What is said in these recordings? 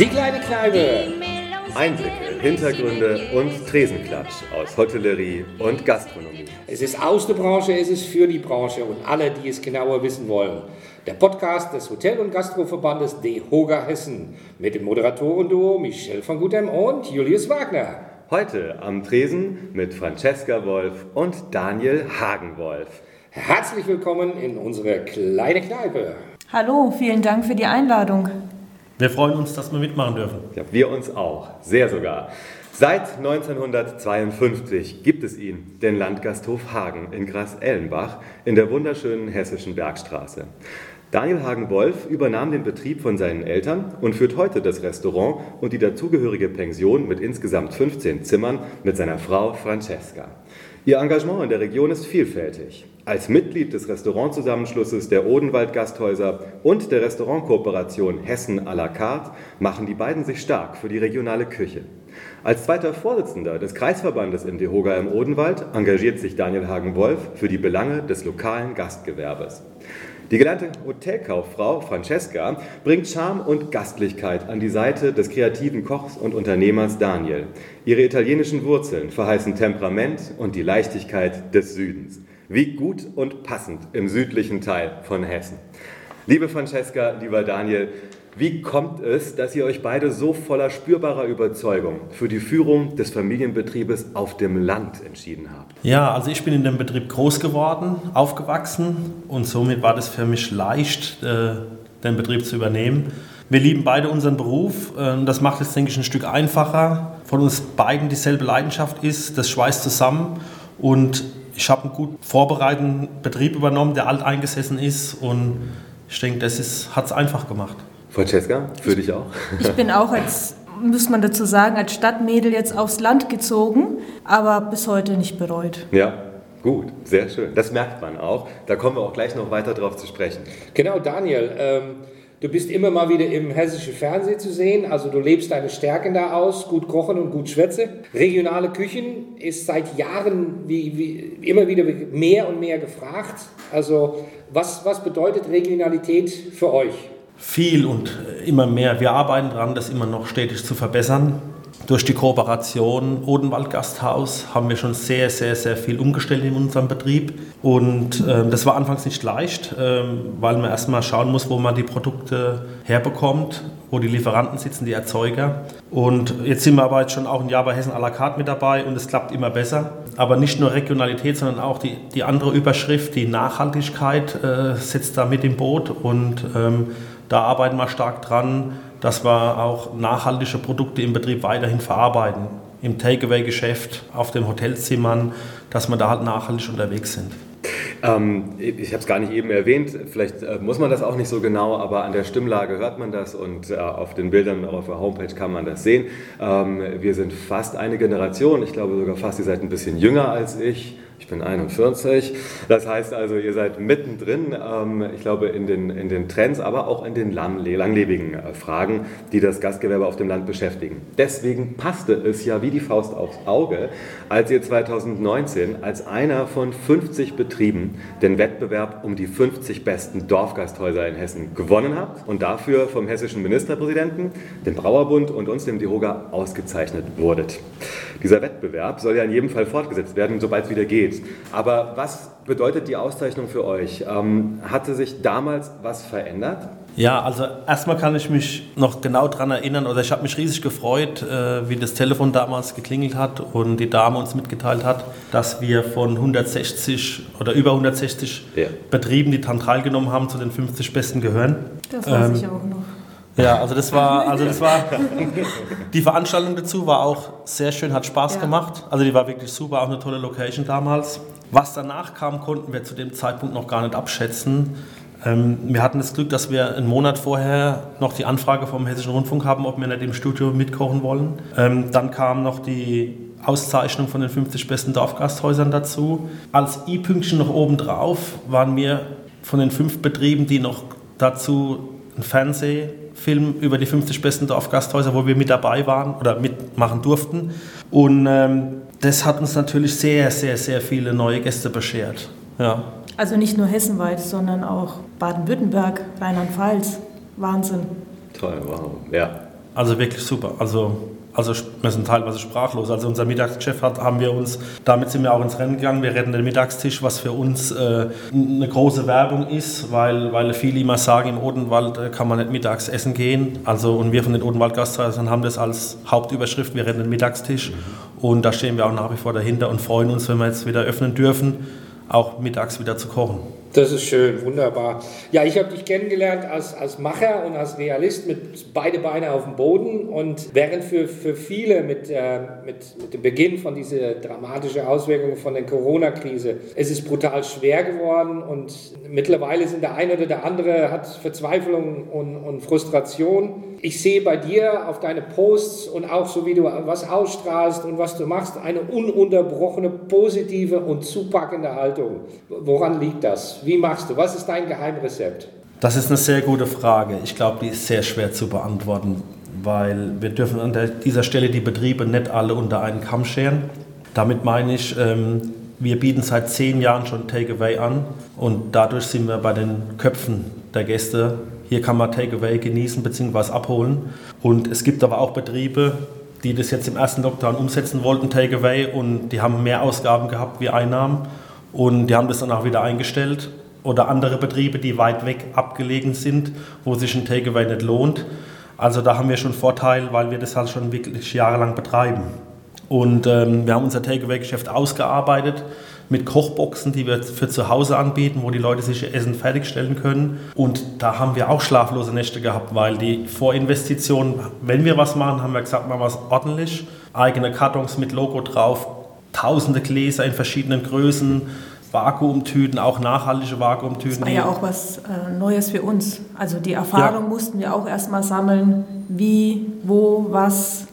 Die kleine Kneipe. Einblicke, Hintergründe und Tresenklatsch aus Hotellerie und Gastronomie. Es ist aus der Branche, es ist für die Branche und alle, die es genauer wissen wollen. Der Podcast des Hotel- und Gastroverbandes DEHOGA Hessen mit dem Moderatorenduo Michel von Gutem und Julius Wagner. Heute am Tresen mit Francesca Wolf und Daniel Hagenwolf. Herzlich willkommen in unserer kleinen Kneipe. Hallo, vielen Dank für die Einladung. Wir freuen uns, dass wir mitmachen dürfen. Ja, wir uns auch, sehr sogar. Seit 1952 gibt es ihn, den Landgasthof Hagen in Gras-Ellenbach in der wunderschönen hessischen Bergstraße. Daniel Hagen-Wolf übernahm den Betrieb von seinen Eltern und führt heute das Restaurant und die dazugehörige Pension mit insgesamt 15 Zimmern mit seiner Frau Francesca. Ihr Engagement in der Region ist vielfältig. Als Mitglied des Restaurantzusammenschlusses der Odenwald Gasthäuser und der Restaurantkooperation Hessen à la carte machen die beiden sich stark für die regionale Küche. Als zweiter Vorsitzender des Kreisverbandes in Dehoga im Odenwald engagiert sich Daniel Hagen-Wolf für die Belange des lokalen Gastgewerbes. Die gelernte Hotelkauffrau Francesca bringt Charme und Gastlichkeit an die Seite des kreativen Kochs und Unternehmers Daniel. Ihre italienischen Wurzeln verheißen Temperament und die Leichtigkeit des Südens. Wie gut und passend im südlichen Teil von Hessen. Liebe Francesca, lieber Daniel, wie kommt es, dass ihr euch beide so voller spürbarer Überzeugung für die Führung des Familienbetriebes auf dem Land entschieden habt? Ja, also ich bin in dem Betrieb groß geworden, aufgewachsen und somit war das für mich leicht, äh, den Betrieb zu übernehmen. Wir lieben beide unseren Beruf. äh, Das macht es, denke ich, ein Stück einfacher. Von uns beiden dieselbe Leidenschaft ist, das schweißt zusammen. Und ich habe einen gut vorbereiteten Betrieb übernommen, der alteingesessen ist. Und ich denke, das hat es einfach gemacht. Francesca, für dich auch? Ich bin auch als, muss man dazu sagen, als Stadtmädel jetzt aufs Land gezogen, aber bis heute nicht bereut. Ja, gut, sehr schön. Das merkt man auch. Da kommen wir auch gleich noch weiter drauf zu sprechen. Genau, Daniel, ähm, du bist immer mal wieder im hessischen Fernsehen zu sehen. Also du lebst deine Stärken da aus, gut kochen und gut schwätze. Regionale Küchen ist seit Jahren wie, wie, immer wieder mehr und mehr gefragt. Also was, was bedeutet Regionalität für euch? Viel und immer mehr. Wir arbeiten daran, das immer noch stetig zu verbessern. Durch die Kooperation Odenwald Gasthaus haben wir schon sehr, sehr, sehr viel umgestellt in unserem Betrieb. Und ähm, das war anfangs nicht leicht, ähm, weil man erstmal schauen muss, wo man die Produkte herbekommt, wo die Lieferanten sitzen, die Erzeuger. Und jetzt sind wir aber jetzt schon auch ein Jahr bei Hessen à la carte mit dabei und es klappt immer besser. Aber nicht nur Regionalität, sondern auch die, die andere Überschrift, die Nachhaltigkeit äh, sitzt da mit im Boot und ähm, da arbeiten wir stark dran, dass wir auch nachhaltige Produkte im Betrieb weiterhin verarbeiten. Im Takeaway-Geschäft, auf den Hotelzimmern, dass wir da halt nachhaltig unterwegs sind. Ähm, ich habe es gar nicht eben erwähnt, vielleicht äh, muss man das auch nicht so genau, aber an der Stimmlage hört man das und äh, auf den Bildern auf der Homepage kann man das sehen. Ähm, wir sind fast eine Generation, ich glaube sogar fast, ihr seid ein bisschen jünger als ich. Ich bin 41. Das heißt also, ihr seid mittendrin, ähm, ich glaube, in den, in den Trends, aber auch in den langlebigen äh, Fragen, die das Gastgewerbe auf dem Land beschäftigen. Deswegen passte es ja wie die Faust aufs Auge, als ihr 2019 als einer von 50 Betrieben den Wettbewerb um die 50 besten Dorfgasthäuser in Hessen gewonnen habt und dafür vom hessischen Ministerpräsidenten, dem Brauerbund und uns, dem DIHOGA, ausgezeichnet wurdet. Dieser Wettbewerb soll ja in jedem Fall fortgesetzt werden, sobald es wieder geht. Aber was bedeutet die Auszeichnung für euch? Ähm, hatte sich damals was verändert? Ja, also erstmal kann ich mich noch genau daran erinnern, oder ich habe mich riesig gefreut, äh, wie das Telefon damals geklingelt hat und die Dame uns mitgeteilt hat, dass wir von 160 oder über 160 Ja. Betrieben, die daran teilgenommen haben, zu den 50 Besten gehören. Das weiß Ähm, ich auch noch. Ja, also das war, also das war, die Veranstaltung dazu war auch sehr schön, hat Spaß Ja. gemacht. Also die war wirklich super, auch eine tolle Location damals. Was danach kam, konnten wir zu dem Zeitpunkt noch gar nicht abschätzen. Ähm, wir hatten das Glück, dass wir einen Monat vorher noch die Anfrage vom Hessischen Rundfunk haben, ob wir nicht im Studio mitkochen wollen. Ähm, dann kam noch die Auszeichnung von den 50 besten Dorfgasthäusern dazu. Als i-Pünktchen noch obendrauf waren wir von den fünf Betrieben, die noch dazu einen Fernsehfilm über die 50 besten Dorfgasthäuser, wo wir mit dabei waren oder mitmachen durften. Und ähm, das hat uns natürlich sehr, sehr, sehr viele neue Gäste beschert. Ja. Also nicht nur hessenweit, sondern auch Baden-Württemberg, Rheinland-Pfalz. Wahnsinn. Toll, wow. Ja. Also wirklich super. Also, also wir sind teilweise sprachlos. Also unser Mittagschef hat, haben wir uns, damit sind wir auch ins Rennen gegangen. Wir retten den Mittagstisch, was für uns äh, eine große Werbung ist, weil, weil viele immer sagen, im Odenwald äh, kann man nicht mittags essen gehen. Also und wir von den Odenwald Gasthäusern haben das als Hauptüberschrift, wir retten den Mittagstisch. Und da stehen wir auch nach wie vor dahinter und freuen uns, wenn wir jetzt wieder öffnen dürfen, auch mittags wieder zu kochen. Das ist schön, wunderbar. Ja, ich habe dich kennengelernt als, als Macher und als Realist mit beide Beine auf dem Boden. Und während für, für viele mit, äh, mit, mit dem Beginn von dieser dramatischen Auswirkungen von der Corona-Krise, es ist brutal schwer geworden und mittlerweile sind der eine oder der andere hat Verzweiflung und, und Frustration. Ich sehe bei dir auf deine Posts und auch so wie du was ausstrahlst und was du machst, eine ununterbrochene, positive und zupackende Haltung. Woran liegt das? Wie machst du? Was ist dein Geheimrezept? Das ist eine sehr gute Frage. Ich glaube, die ist sehr schwer zu beantworten, weil wir dürfen an dieser Stelle die Betriebe nicht alle unter einen Kamm scheren. Damit meine ich, ähm, wir bieten seit zehn Jahren schon Takeaway an und dadurch sind wir bei den Köpfen der Gäste. Hier kann man Takeaway genießen bzw. abholen. Und es gibt aber auch Betriebe, die das jetzt im ersten Lockdown umsetzen wollten, Takeaway, und die haben mehr Ausgaben gehabt wie Einnahmen. Und die haben das dann auch wieder eingestellt. Oder andere Betriebe, die weit weg abgelegen sind, wo sich ein Takeaway nicht lohnt. Also da haben wir schon Vorteil, weil wir das halt schon wirklich jahrelang betreiben. Und ähm, wir haben unser Takeaway-Geschäft ausgearbeitet mit Kochboxen, die wir für zu Hause anbieten, wo die Leute sich ihr Essen fertigstellen können. Und da haben wir auch schlaflose Nächte gehabt, weil die Vorinvestition, wenn wir was machen, haben wir gesagt, machen wir es ordentlich. Eigene Kartons mit Logo drauf, tausende Gläser in verschiedenen Größen, Vakuumtüten, auch nachhaltige Vakuumtüten. Das war ja auch was äh, Neues für uns. Also die Erfahrung ja. mussten wir auch erstmal sammeln, wie, wo, was.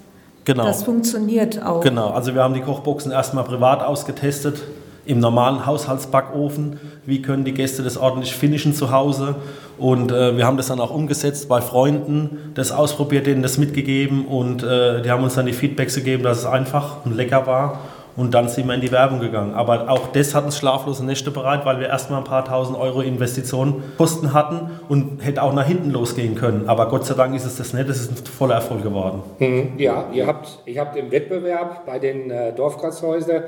Genau. Das funktioniert auch. Genau, also wir haben die Kochboxen erstmal privat ausgetestet, im normalen Haushaltsbackofen. Wie können die Gäste das ordentlich finishen zu Hause? Und äh, wir haben das dann auch umgesetzt bei Freunden, das ausprobiert, denen das mitgegeben und äh, die haben uns dann die Feedbacks gegeben, dass es einfach und lecker war. Und dann sind wir in die Werbung gegangen. Aber auch das hat uns schlaflose Nächte bereit, weil wir erstmal ein paar tausend Euro Investitionen Kosten hatten und hätte auch nach hinten losgehen können. Aber Gott sei Dank ist es das nicht, es ist ein voller Erfolg geworden. Mhm, ja, ihr habt, ihr habt im Wettbewerb bei den äh, Dorfkreishäusern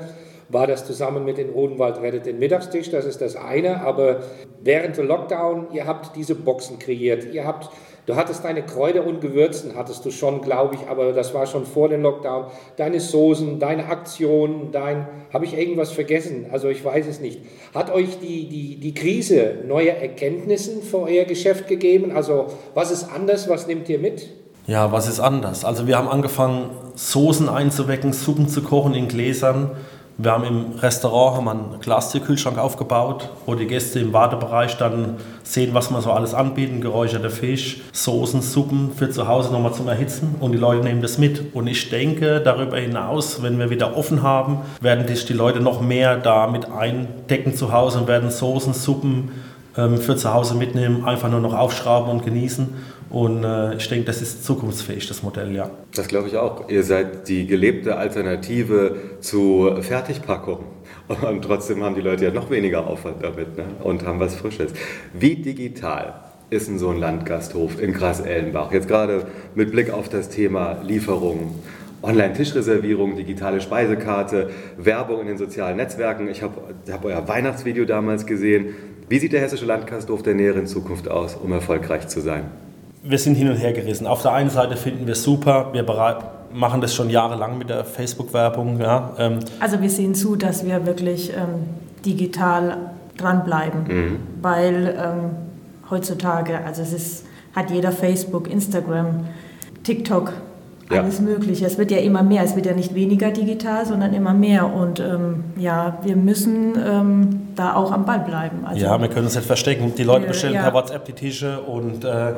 war das zusammen mit den Odenwald rettet den Mittagstisch, das ist das eine, aber während der Lockdown, ihr habt diese Boxen kreiert, ihr habt Du hattest deine Kräuter und Gewürzen, hattest du schon, glaube ich, aber das war schon vor dem Lockdown. Deine Soßen, deine Aktionen, dein, habe ich irgendwas vergessen? Also ich weiß es nicht. Hat euch die, die, die Krise neue Erkenntnisse für euer Geschäft gegeben? Also was ist anders, was nehmt ihr mit? Ja, was ist anders? Also wir haben angefangen, Soßen einzuwecken, Suppen zu kochen in Gläsern. Wir haben im Restaurant haben einen Glastierkühlschrank aufgebaut, wo die Gäste im Wartebereich dann sehen, was wir so alles anbieten. Geräucherter Fisch, Soßen, Suppen für zu Hause nochmal zum Erhitzen und die Leute nehmen das mit. Und ich denke, darüber hinaus, wenn wir wieder offen haben, werden sich die Leute noch mehr damit eindecken zu Hause und werden Soßen, Suppen ähm, für zu Hause mitnehmen, einfach nur noch aufschrauben und genießen. Und äh, ich denke, das ist zukunftsfähig, das Modell, ja. Das glaube ich auch. Ihr seid die gelebte Alternative zu Fertigpackung. Und trotzdem haben die Leute ja noch weniger Aufwand damit ne? und haben was Frisches. Wie digital ist denn so ein Landgasthof in Gras-Ellenbach? Jetzt gerade mit Blick auf das Thema Lieferungen. Online-Tischreservierung, digitale Speisekarte, Werbung in den sozialen Netzwerken. Ich habe hab euer Weihnachtsvideo damals gesehen. Wie sieht der Hessische Landgasthof der näheren Zukunft aus, um erfolgreich zu sein? Wir sind hin und her gerissen. Auf der einen Seite finden wir es super, wir machen das schon jahrelang mit der Facebook-Werbung. Ja, ähm. Also wir sehen zu, dass wir wirklich ähm, digital dranbleiben, mhm. weil ähm, heutzutage, also es ist, hat jeder Facebook, Instagram, TikTok, ja. alles Mögliche. Es wird ja immer mehr, es wird ja nicht weniger digital, sondern immer mehr. Und ähm, ja, wir müssen ähm, da auch am Ball bleiben. Also, ja, wir können uns nicht verstecken. Die Leute bestellen ja. per WhatsApp die Tische. Und, äh,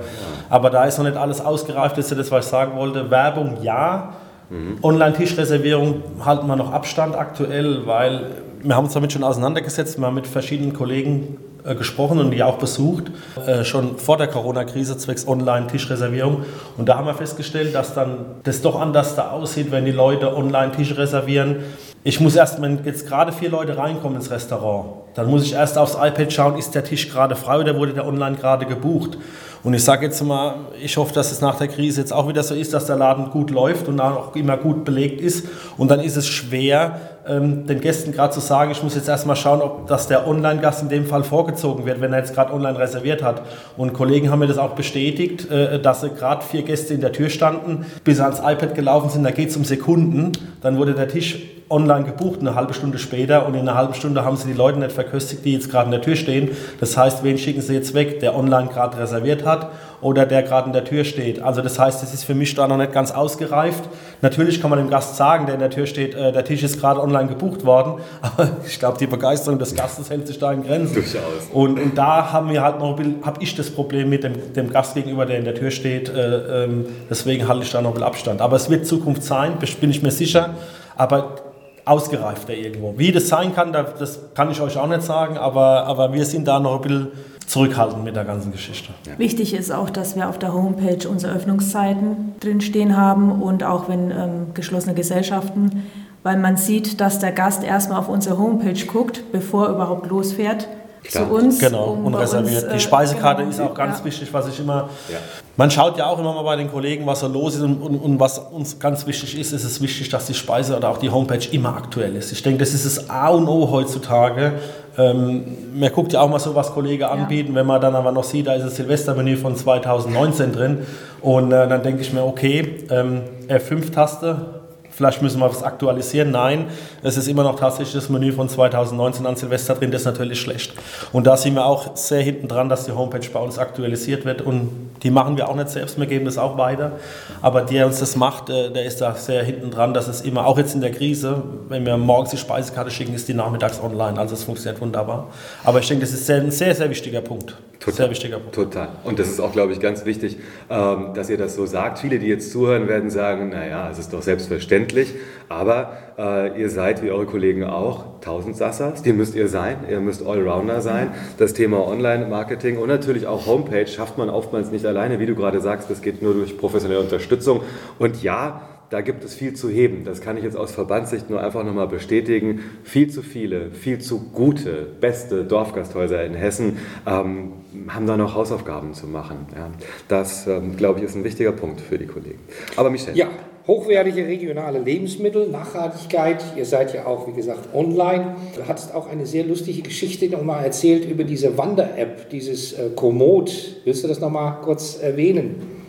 aber da ist noch nicht alles ausgereift, das ist das, was ich sagen wollte. Werbung ja. Mhm. Online-Tischreservierung halten wir noch Abstand aktuell, weil wir haben uns damit schon auseinandergesetzt. Wir haben mit verschiedenen Kollegen gesprochen und die auch besucht, äh, schon vor der Corona-Krise zwecks Online-Tischreservierung. Und da haben wir festgestellt, dass dann das doch anders da aussieht, wenn die Leute online Tische reservieren. Ich muss erst, wenn jetzt gerade vier Leute reinkommen ins Restaurant, dann muss ich erst aufs iPad schauen, ist der Tisch gerade frei oder wurde der online gerade gebucht. Und ich sage jetzt mal, ich hoffe, dass es nach der Krise jetzt auch wieder so ist, dass der Laden gut läuft und auch immer gut belegt ist. Und dann ist es schwer, ähm, den Gästen gerade zu sagen, ich muss jetzt erstmal schauen, ob das der Online-Gast in dem Fall vorgezogen wird, wenn er jetzt gerade online reserviert hat. Und Kollegen haben mir das auch bestätigt, äh, dass gerade vier Gäste in der Tür standen, bis sie ans iPad gelaufen sind, da geht es um Sekunden, dann wurde der Tisch online gebucht, eine halbe Stunde später und in einer halben Stunde haben sie die Leute nicht verköstigt, die jetzt gerade in der Tür stehen. Das heißt, wen schicken sie jetzt weg, der online gerade reserviert hat oder der gerade in der Tür steht. Also das heißt, es ist für mich da noch nicht ganz ausgereift. Natürlich kann man dem Gast sagen, der in der Tür steht, äh, der Tisch ist gerade online gebucht worden, aber ich glaube, die Begeisterung des Gastes hält sich da in Grenzen. Durchaus. Und, und da haben wir halt noch, habe ich das Problem mit dem, dem Gast gegenüber, der in der Tür steht. Äh, ähm, deswegen halte ich da noch ein bisschen Abstand. Aber es wird Zukunft sein, bin ich mir sicher. Aber ausgereifter irgendwo. Wie das sein kann, das kann ich euch auch nicht sagen, aber, aber wir sind da noch ein bisschen zurückhaltend mit der ganzen Geschichte. Ja. Wichtig ist auch, dass wir auf der Homepage unsere Öffnungszeiten drinstehen haben und auch wenn ähm, geschlossene Gesellschaften, weil man sieht, dass der Gast erstmal auf unsere Homepage guckt, bevor er überhaupt losfährt. Klar. zu uns. Genau, um und reserviert. Uns, die Speisekarte genau, ist auch ganz ja. wichtig, was ich immer. Ja. Man schaut ja auch immer mal bei den Kollegen, was so los ist und, und, und, was uns ganz wichtig ist, ist es wichtig, dass die Speise oder auch die Homepage immer aktuell ist. Ich denke, das ist das A und O heutzutage. Ähm, man guckt ja auch mal so, was Kollegen anbieten, ja. wenn man dann aber noch sieht, da ist das Silvestermenü von 2019 drin. Und äh, dann denke ich mir, okay, ähm, F5-Taste, Vielleicht müssen wir was aktualisieren. Nein, es ist immer noch tatsächlich das Menü von 2019 an Silvester drin. Das ist natürlich schlecht. Und da sind wir auch sehr hinten dran, dass die Homepage bei uns aktualisiert wird. Und die machen wir auch nicht selbst, wir geben das auch weiter. Aber der uns das macht, äh, der ist da sehr hinten dran, dass es immer, auch jetzt in der Krise, wenn wir morgens die Speisekarte schicken, ist die nachmittags online. Also es funktioniert wunderbar. Aber ich denke, das ist ein sehr, sehr wichtiger Punkt. Total, sehr wichtiger Punkt. Total. Und das ist auch, glaube ich, ganz wichtig, ähm, dass ihr das so sagt. Viele, die jetzt zuhören, werden sagen, naja, es ist doch selbstverständlich. Aber äh, ihr seid, wie eure Kollegen auch, Tausendsassers. Die müsst ihr sein. Ihr müsst Allrounder sein. Das Thema Online-Marketing und natürlich auch Homepage schafft man oftmals nicht alleine. Wie du gerade sagst, das geht nur durch professionelle Unterstützung. Und ja, da gibt es viel zu heben. Das kann ich jetzt aus Verbandssicht nur einfach nochmal bestätigen. Viel zu viele, viel zu gute, beste Dorfgasthäuser in Hessen ähm, haben da noch Hausaufgaben zu machen. Ja. Das, ähm, glaube ich, ist ein wichtiger Punkt für die Kollegen. Aber Michel. Ja, hochwertige regionale Lebensmittel, Nachhaltigkeit. Ihr seid ja auch, wie gesagt, online. Du hattest auch eine sehr lustige Geschichte nochmal erzählt über diese Wander-App, dieses äh, Komoot. Willst du das nochmal kurz erwähnen?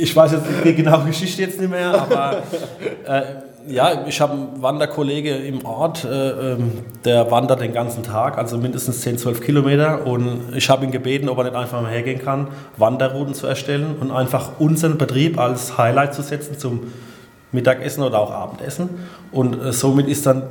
Ich weiß jetzt die genaue Geschichte jetzt nicht mehr, aber äh, ja, ich habe einen Wanderkollege im Ort, äh, ähm, der wandert den ganzen Tag, also mindestens 10, 12 Kilometer. Und ich habe ihn gebeten, ob er nicht einfach mal hergehen kann, Wanderrouten zu erstellen und einfach unseren Betrieb als Highlight zu setzen zum Mittagessen oder auch Abendessen. Und äh, somit ist dann,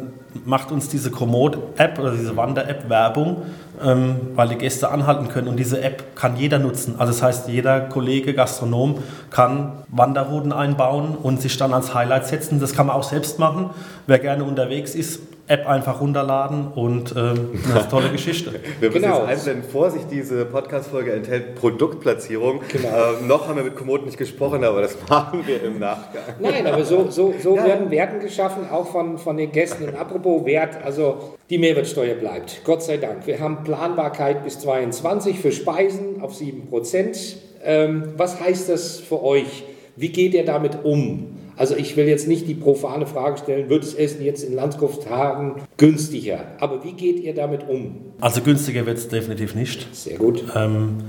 macht uns diese Komoot-App oder diese Wander-App Werbung, ähm, weil die Gäste anhalten können. Und diese App kann jeder nutzen. Also das heißt, jeder Kollege, Gastronom kann Wanderrouten einbauen und sich dann als Highlight setzen. Das kann man auch selbst machen. Wer gerne unterwegs ist, App einfach runterladen und ähm, eine tolle Geschichte. Wir müssen genau. jetzt einblenden, Vorsicht, diese Podcast-Folge enthält Produktplatzierung. Genau. Ähm, noch haben wir mit Komoot nicht gesprochen, aber das machen wir im Nachgang. Nein, aber so, so, so ja. werden Werten geschaffen, auch von, von den Gästen. Und apropos Wert, also die Mehrwertsteuer bleibt, Gott sei Dank. Wir haben Planbarkeit bis 22 für Speisen auf 7 Prozent. Ähm, was heißt das für euch? Wie geht ihr damit um? Also ich will jetzt nicht die profane Frage stellen, wird das Essen jetzt in Landskuftagen günstiger? Aber wie geht ihr damit um? Also günstiger wird es definitiv nicht. Sehr gut. Ähm,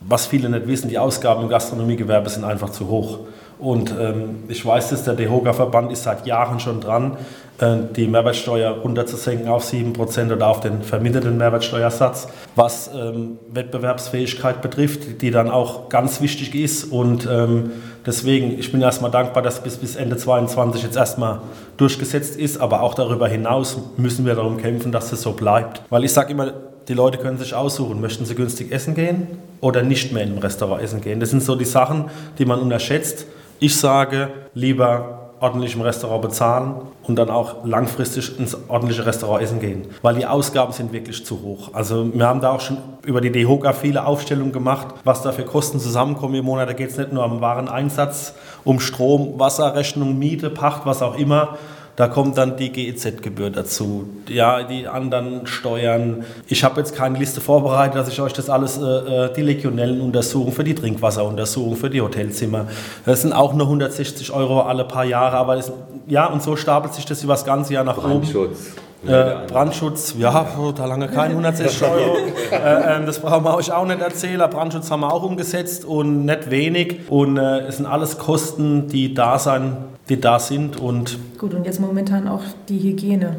was viele nicht wissen, die Ausgaben im Gastronomiegewerbe sind einfach zu hoch. Und ähm, ich weiß, dass der DEHOGA-Verband ist seit Jahren schon dran, die Mehrwertsteuer runterzusenken auf 7% oder auf den verminderten Mehrwertsteuersatz, was ähm, Wettbewerbsfähigkeit betrifft, die dann auch ganz wichtig ist. Und ähm, deswegen, ich bin erstmal dankbar, dass bis, bis Ende 2022 jetzt erstmal durchgesetzt ist, aber auch darüber hinaus müssen wir darum kämpfen, dass es so bleibt. Weil ich sage immer, die Leute können sich aussuchen, möchten sie günstig essen gehen oder nicht mehr in einem Restaurant essen gehen. Das sind so die Sachen, die man unterschätzt. Ich sage, lieber ordentlich im Restaurant bezahlen und dann auch langfristig ins ordentliche Restaurant essen gehen, weil die Ausgaben sind wirklich zu hoch. Also wir haben da auch schon über die DEHOGA viele Aufstellungen gemacht, was da für Kosten zusammenkommen im Monat. Da geht es nicht nur um Wareneinsatz, um Strom, Wasserrechnung, Miete, Pacht, was auch immer, Da kommt dann die GEZ-Gebühr dazu, ja, die anderen Steuern. Ich habe jetzt keine Liste vorbereitet, dass ich euch das alles, äh, äh die Legionellenuntersuchung für die Trinkwasseruntersuchung, für die Hotelzimmer. Das sind auch nur 160 Euro alle paar Jahre, aber das, ja, und so stapelt sich das über das ganze Jahr nach Brandschutz. Äh, Brandschutz, ja, da lange kein 160 Euro. äh, äh, das brauchen wir euch auch nicht erzählen. Brandschutz haben wir auch umgesetzt und nicht wenig. Und äh, es sind alles Kosten, die da sein, die da sind. Und Gut, und jetzt momentan auch die Hygiene.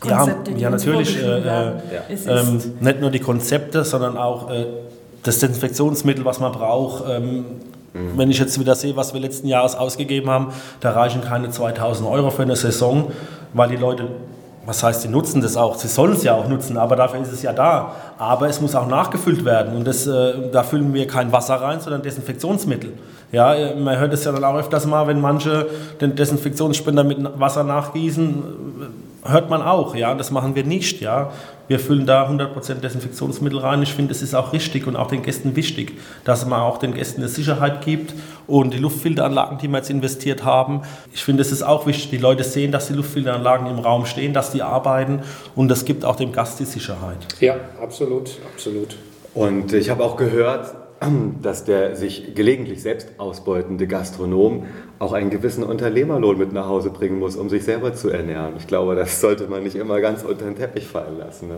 Konzepte, ja, ja natürlich. Äh, äh, ja. Ähm, nicht nur die Konzepte, sondern auch das Desinfektionsmittel, was man braucht. Ähm, Mhm. Wenn ich jetzt wieder sehe, was wir letzten Jahres ausgegeben haben, da reichen keine 2000 Euro für eine Saison, weil die Leute was heißt, sie nutzen das auch, sie sollen es ja auch nutzen, aber dafür ist es ja da. Aber es muss auch nachgefüllt werden und das, äh, da füllen wir kein Wasser rein, sondern Desinfektionsmittel. Ja, man hört es ja dann auch öfters mal, wenn manche den Desinfektionsspender mit Wasser nachgießen, hört man auch, ja, das machen wir nicht, ja. Wir füllen da 100% Desinfektionsmittel rein. Ich finde, es ist auch richtig und auch den Gästen wichtig, dass man auch den Gästen eine Sicherheit gibt und die Luftfilteranlagen, die wir jetzt investiert haben. Ich finde, es ist auch wichtig, die Leute sehen, dass die Luftfilteranlagen im Raum stehen, dass die arbeiten und das gibt auch dem Gast die Sicherheit. Ja, absolut, absolut. Und ich habe auch gehört, dass der sich gelegentlich selbst ausbeutende Gastronom auch einen gewissen Unternehmerlohn mit nach Hause bringen muss, um sich selber zu ernähren. Ich glaube, das sollte man nicht immer ganz unter den Teppich fallen lassen. Ne?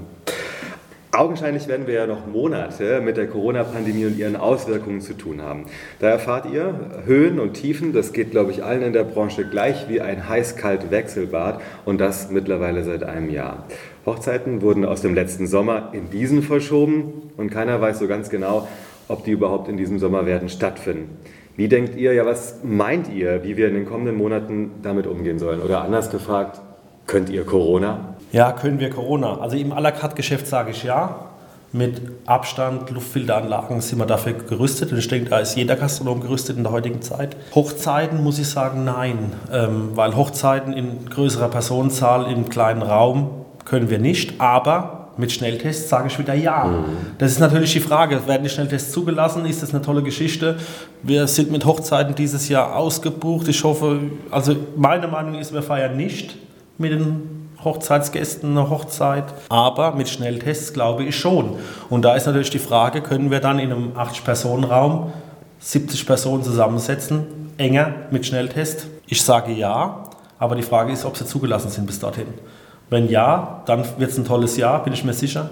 Augenscheinlich werden wir ja noch Monate mit der Corona-Pandemie und ihren Auswirkungen zu tun haben. Da erfahrt ihr Höhen und Tiefen, das geht, glaube ich, allen in der Branche gleich wie ein heiß-kalt Wechselbad und das mittlerweile seit einem Jahr. Hochzeiten wurden aus dem letzten Sommer in diesen verschoben und keiner weiß so ganz genau, ob die überhaupt in diesem Sommer werden stattfinden. Wie denkt ihr, ja, was meint ihr, wie wir in den kommenden Monaten damit umgehen sollen? Oder anders gefragt, könnt ihr Corona? Ja, können wir Corona. Also im à la carte Geschäft sage ich ja. Mit Abstand, Luftfilteranlagen sind wir dafür gerüstet. Und ich denke, da ist jeder Gastronom gerüstet in der heutigen Zeit. Hochzeiten muss ich sagen, nein. Ähm, weil Hochzeiten in größerer Personenzahl im kleinen Raum können wir nicht. Aber mit Schnelltests sage ich wieder ja. Mhm. Das ist natürlich die Frage, werden die Schnelltests zugelassen? Ist das eine tolle Geschichte? Wir sind mit Hochzeiten dieses Jahr ausgebucht. Ich hoffe, also meine Meinung ist, wir feiern nicht mit den Hochzeitsgästen eine Hochzeit, aber mit Schnelltests glaube ich schon. Und da ist natürlich die Frage, können wir dann in einem 80-Personen-Raum 70 Personen zusammensetzen, enger mit Schnelltest? Ich sage ja, aber die Frage ist, ob sie zugelassen sind bis dorthin. Wenn ja, dann wird es ein tolles Jahr, bin ich mir sicher.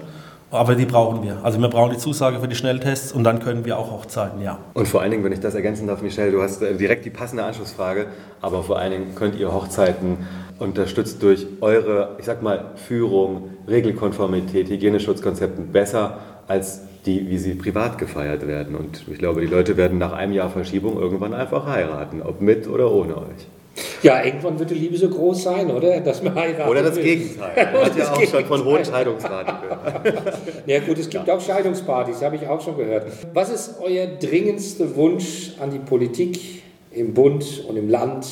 Aber die brauchen wir. Also wir brauchen die Zusage für die Schnelltests und dann können wir auch Hochzeiten, ja. Und vor allen Dingen, wenn ich das ergänzen darf, Michelle, du hast äh, direkt die passende Anschlussfrage, aber vor allen Dingen könnt ihr Hochzeiten unterstützt durch eure, ich sag mal, Führung, Regelkonformität, Hygieneschutzkonzepten besser als die, wie sie privat gefeiert werden. Und ich glaube, die Leute werden nach einem Jahr Verschiebung irgendwann einfach heiraten, ob mit oder ohne euch. Ja, irgendwann wird die Liebe so groß sein, oder? Dass man heiratet. Oder das Gegenteil. Man hat ja auch schon von hohen Scheidungsraten gehört. ja gut, es gibt ja. auch Scheidungspartys, habe ich auch schon gehört. Was ist euer dringendster Wunsch an die Politik im Bund und im Land?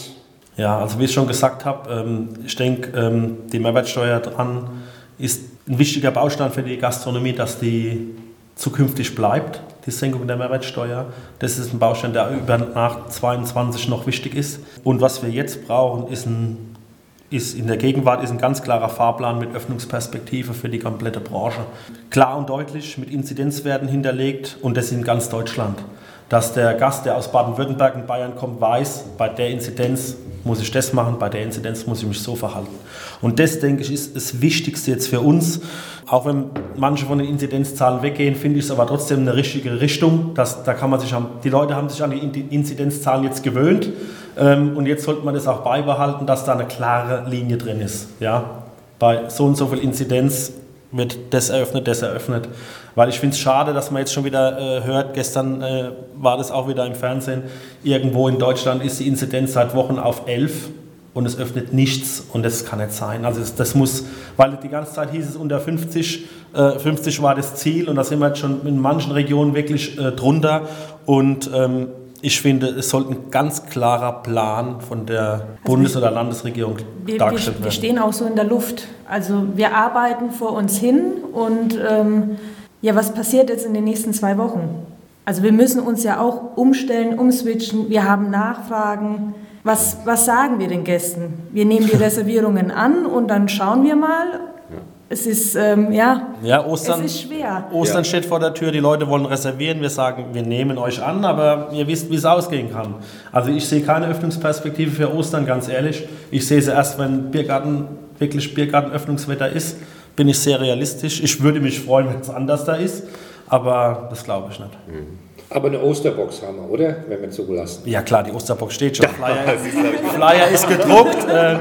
Ja, also wie ich schon gesagt habe, ähm, ich denke, ähm, die Mehrwertsteuer dran ist ein wichtiger Baustein für die Gastronomie, dass die zukünftig bleibt, die Senkung der Mehrwertsteuer. Das ist ein Baustein, der über nach 22 noch wichtig ist. Und was wir jetzt brauchen, ist, ein, ist in der Gegenwart ist ein ganz klarer Fahrplan mit Öffnungsperspektive für die komplette Branche. Klar und deutlich mit Inzidenzwerten hinterlegt und das in ganz Deutschland. Dass der Gast, der aus Baden-Württemberg und Bayern kommt, weiß, bei der Inzidenz muss ich das machen, bei der Inzidenz muss ich mich so verhalten. Und das, denke ich, ist das Wichtigste jetzt für uns. Auch wenn manche von den Inzidenzzahlen weggehen, finde ich es aber trotzdem eine richtige Richtung. Das, da kann man sich, die Leute haben sich an die Inzidenzzahlen jetzt gewöhnt ähm, und jetzt sollte man das auch beibehalten, dass da eine klare Linie drin ist. Ja? Bei so und so viel Inzidenz wird das eröffnet, das eröffnet. Weil ich finde es schade, dass man jetzt schon wieder äh, hört, gestern äh, war das auch wieder im Fernsehen, irgendwo in Deutschland ist die Inzidenz seit Wochen auf 11 und es öffnet nichts und das kann nicht sein. Also das, das muss, weil die ganze Zeit hieß es unter 50, äh, 50 war das Ziel und da sind wir jetzt schon in manchen Regionen wirklich äh, drunter und ähm, ich finde, es sollte ein ganz klarer Plan von der also Bundes- oder Landesregierung wir, dargestellt werden. Wir stehen auch so in der Luft. Also wir arbeiten vor uns hin und ähm, ja, was passiert jetzt in den nächsten zwei Wochen? Also wir müssen uns ja auch umstellen, umswitchen. Wir haben Nachfragen. Was, was sagen wir den Gästen? Wir nehmen die Reservierungen an und dann schauen wir mal. Es ist, ähm, ja, Ja, Ostern, es ist schwer. Ostern Ja. steht vor der Tür, die Leute wollen reservieren. Wir sagen, wir nehmen euch an, aber ihr wisst, wie es ausgehen kann. Also ich sehe keine Öffnungsperspektive für Ostern, ganz ehrlich. Ich sehe sie erst, wenn Biergarten, wirklich Biergartenöffnungswetter ist, bin ich sehr realistisch. Ich würde mich freuen, wenn es anders da ist, aber das glaube ich nicht. Aber eine Osterbox haben wir, oder? Wenn wir zugelassen. Ja klar, die Osterbox steht schon. Flyer, Flyer ist gedruckt. Äh,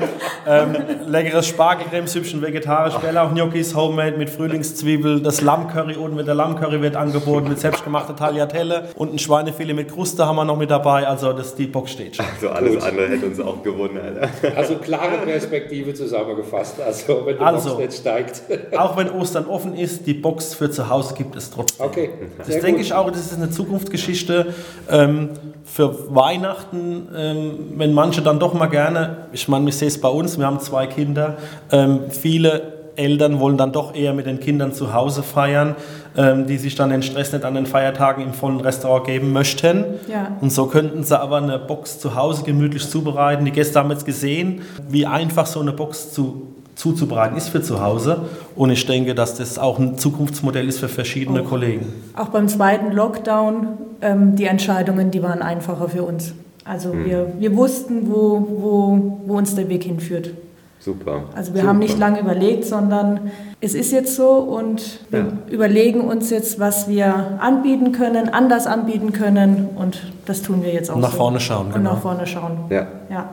ähm, leckeres Spargelcremesüppchen, vegetarisch, Bärlauch-Gnocchis, Homemade mit Frühlingszwiebel. Das Lammcurry unten mit der Lammcurry wird angeboten mit selbstgemachte Tagliatelle. Und ein Schweinefilet mit Kruste haben wir noch mit dabei. Also das, die Box steht schon. Also alles andere hätte uns auch gewundert. Also klare Perspektive zusammengefasst. Also wenn die Also. Box nicht steigt. Auch wenn Ostern offen ist, die Box für zu Hause gibt es trotzdem. Okay. Das sehr denke gut. ich auch, das ist eine Zukunftsgeschichte ähm, für Weihnachten, ähm, wenn manche dann doch mal gerne, ich meine, wir sehen es bei uns, wir haben zwei Kinder, ähm, viele Eltern wollen dann doch eher mit den Kindern zu Hause feiern, ähm, die sich dann den Stress nicht an den Feiertagen im vollen Restaurant geben möchten. Ja. Und so könnten sie aber eine Box zu Hause gemütlich zubereiten. Die Gäste haben jetzt gesehen, wie einfach so eine Box zu, zuzubereiten ist für zu Hause. Und ich denke, dass das auch ein Zukunftsmodell ist für verschiedene Kollegen. Auch beim zweiten Lockdown, ähm, die Entscheidungen, die waren einfacher für uns. Also wir, wir wussten, wo, wo, wo uns der Weg hinführt. Super. Also wir Super. haben nicht lange überlegt, sondern es ist jetzt so und wir Ja. überlegen uns jetzt, was wir anbieten können, anders anbieten können und das tun wir jetzt auch Und nach so. vorne schauen, Und genau. nach vorne schauen. Ja. ja.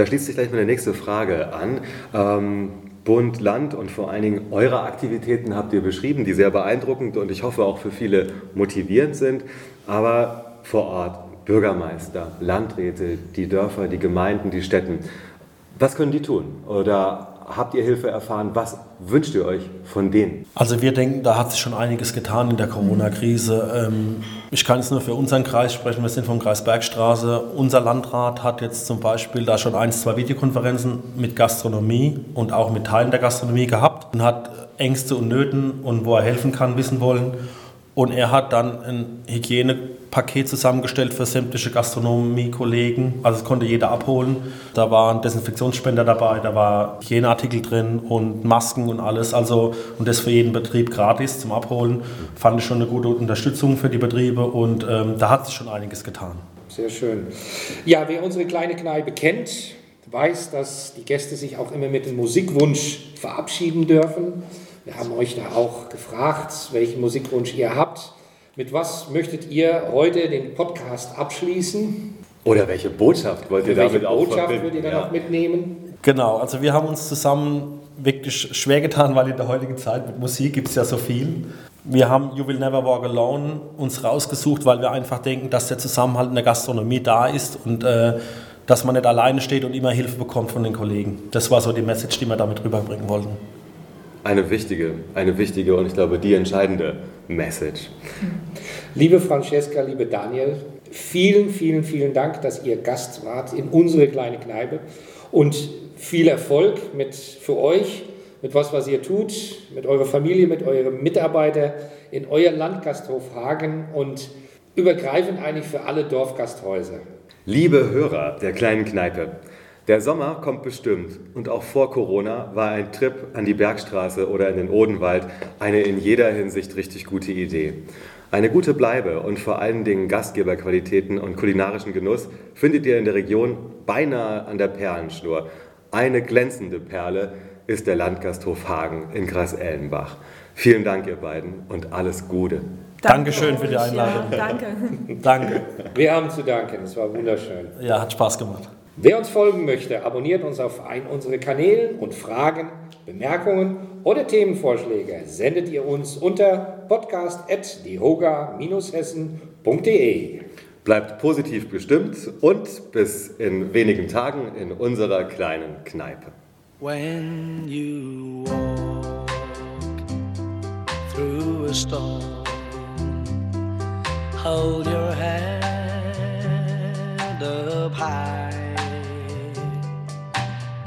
Da schließt sich gleich meine nächste Frage an. Ähm, Bund, Land und vor allen Dingen eure Aktivitäten habt ihr beschrieben, die sehr beeindruckend und ich hoffe auch für viele motivierend sind. Aber vor Ort, Bürgermeister, Landräte, die Dörfer, die Gemeinden, die Städten, was können die tun? Oder habt ihr Hilfe erfahren? Was wünscht ihr euch von denen? Also wir denken, da hat sich schon einiges getan in der Corona-Krise. Ähm, Ich kann jetzt nur für unseren Kreis sprechen, wir sind vom Kreis Bergstraße. Unser Landrat hat jetzt zum Beispiel da schon ein, zwei Videokonferenzen mit Gastronomie und auch mit Teilen der Gastronomie gehabt und hat Ängste und Nöten und wo er helfen kann, wissen wollen. Und er hat dann ein Hygienepaket zusammengestellt für sämtliche Gastronomie-Kollegen. Also es konnte jeder abholen. Da waren Desinfektionsspender dabei, da war Hygieneartikel drin und Masken und alles. Also und das für jeden Betrieb gratis zum Abholen. Fand ich schon eine gute Unterstützung für die Betriebe und ähm, da hat sich schon einiges getan. Sehr schön. Ja, wer unsere kleine Kneipe kennt, weiß, dass die Gäste sich auch immer mit dem Musikwunsch verabschieden dürfen. Wir haben euch da auch gefragt, welchen Musikwunsch ihr habt. Mit was möchtet ihr heute den Podcast abschließen? Oder welche Botschaft wollt ihr damit auch Botschaft verbinden? würdet ihr dann Ja. noch mitnehmen? Genau, also wir haben uns zusammen wirklich schwer getan, weil in der heutigen Zeit mit Musik gibt es ja so viel. Wir haben You Will Never Walk Alone uns rausgesucht, weil wir einfach denken, dass der Zusammenhalt in der Gastronomie da ist und äh, dass man nicht alleine steht und immer Hilfe bekommt von den Kollegen. Das war so die Message, die wir damit rüberbringen wollten. Eine wichtige, eine wichtige und ich glaube die entscheidende Message. Liebe Francesca, liebe Daniel, vielen, vielen, vielen Dank, dass ihr Gast wart in unsere kleine Kneipe und viel Erfolg mit für euch, mit was, was ihr tut, mit eurer Familie, mit eurem Mitarbeiter in euer Landgasthof Hagen und übergreifend eigentlich für alle Dorfgasthäuser. Liebe Hörer der kleinen Kneipe, der Sommer kommt bestimmt und auch vor Corona war ein Trip an die Bergstraße oder in den Odenwald eine in jeder Hinsicht richtig gute Idee. Eine gute Bleibe und vor allen Dingen Gastgeberqualitäten und kulinarischen Genuss findet ihr in der Region beinahe an der Perlenschnur. Eine glänzende Perle ist der Landgasthof Hagen in Gras-Ellenbach. Vielen Dank, ihr beiden, und alles Gute. Dankeschön für die Einladung. Ja, danke. Danke. Wir haben zu danken, es war wunderschön. Ja, hat Spaß gemacht. Wer uns folgen möchte, abonniert uns auf einen unserer Kanäle und Fragen, Bemerkungen oder Themenvorschläge sendet ihr uns unter podcast.dehoga-hessen.de. Bleibt positiv gestimmt und bis in wenigen Tagen in unserer kleinen Kneipe. When you walk through a storm, hold your head up high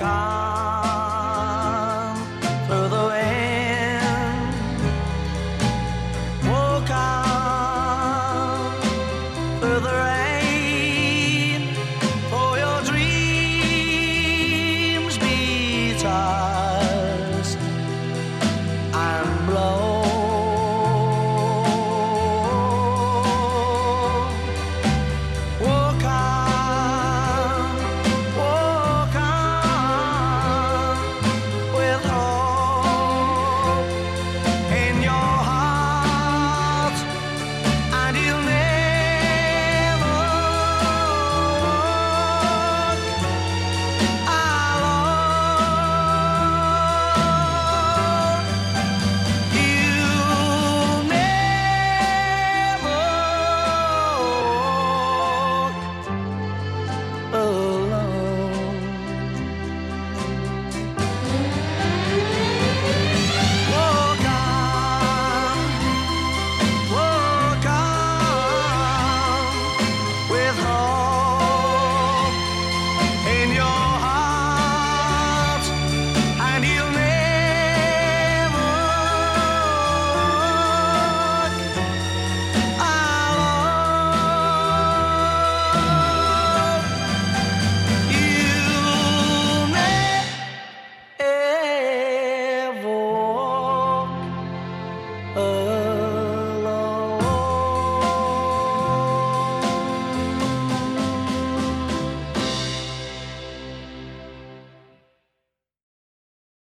Walk on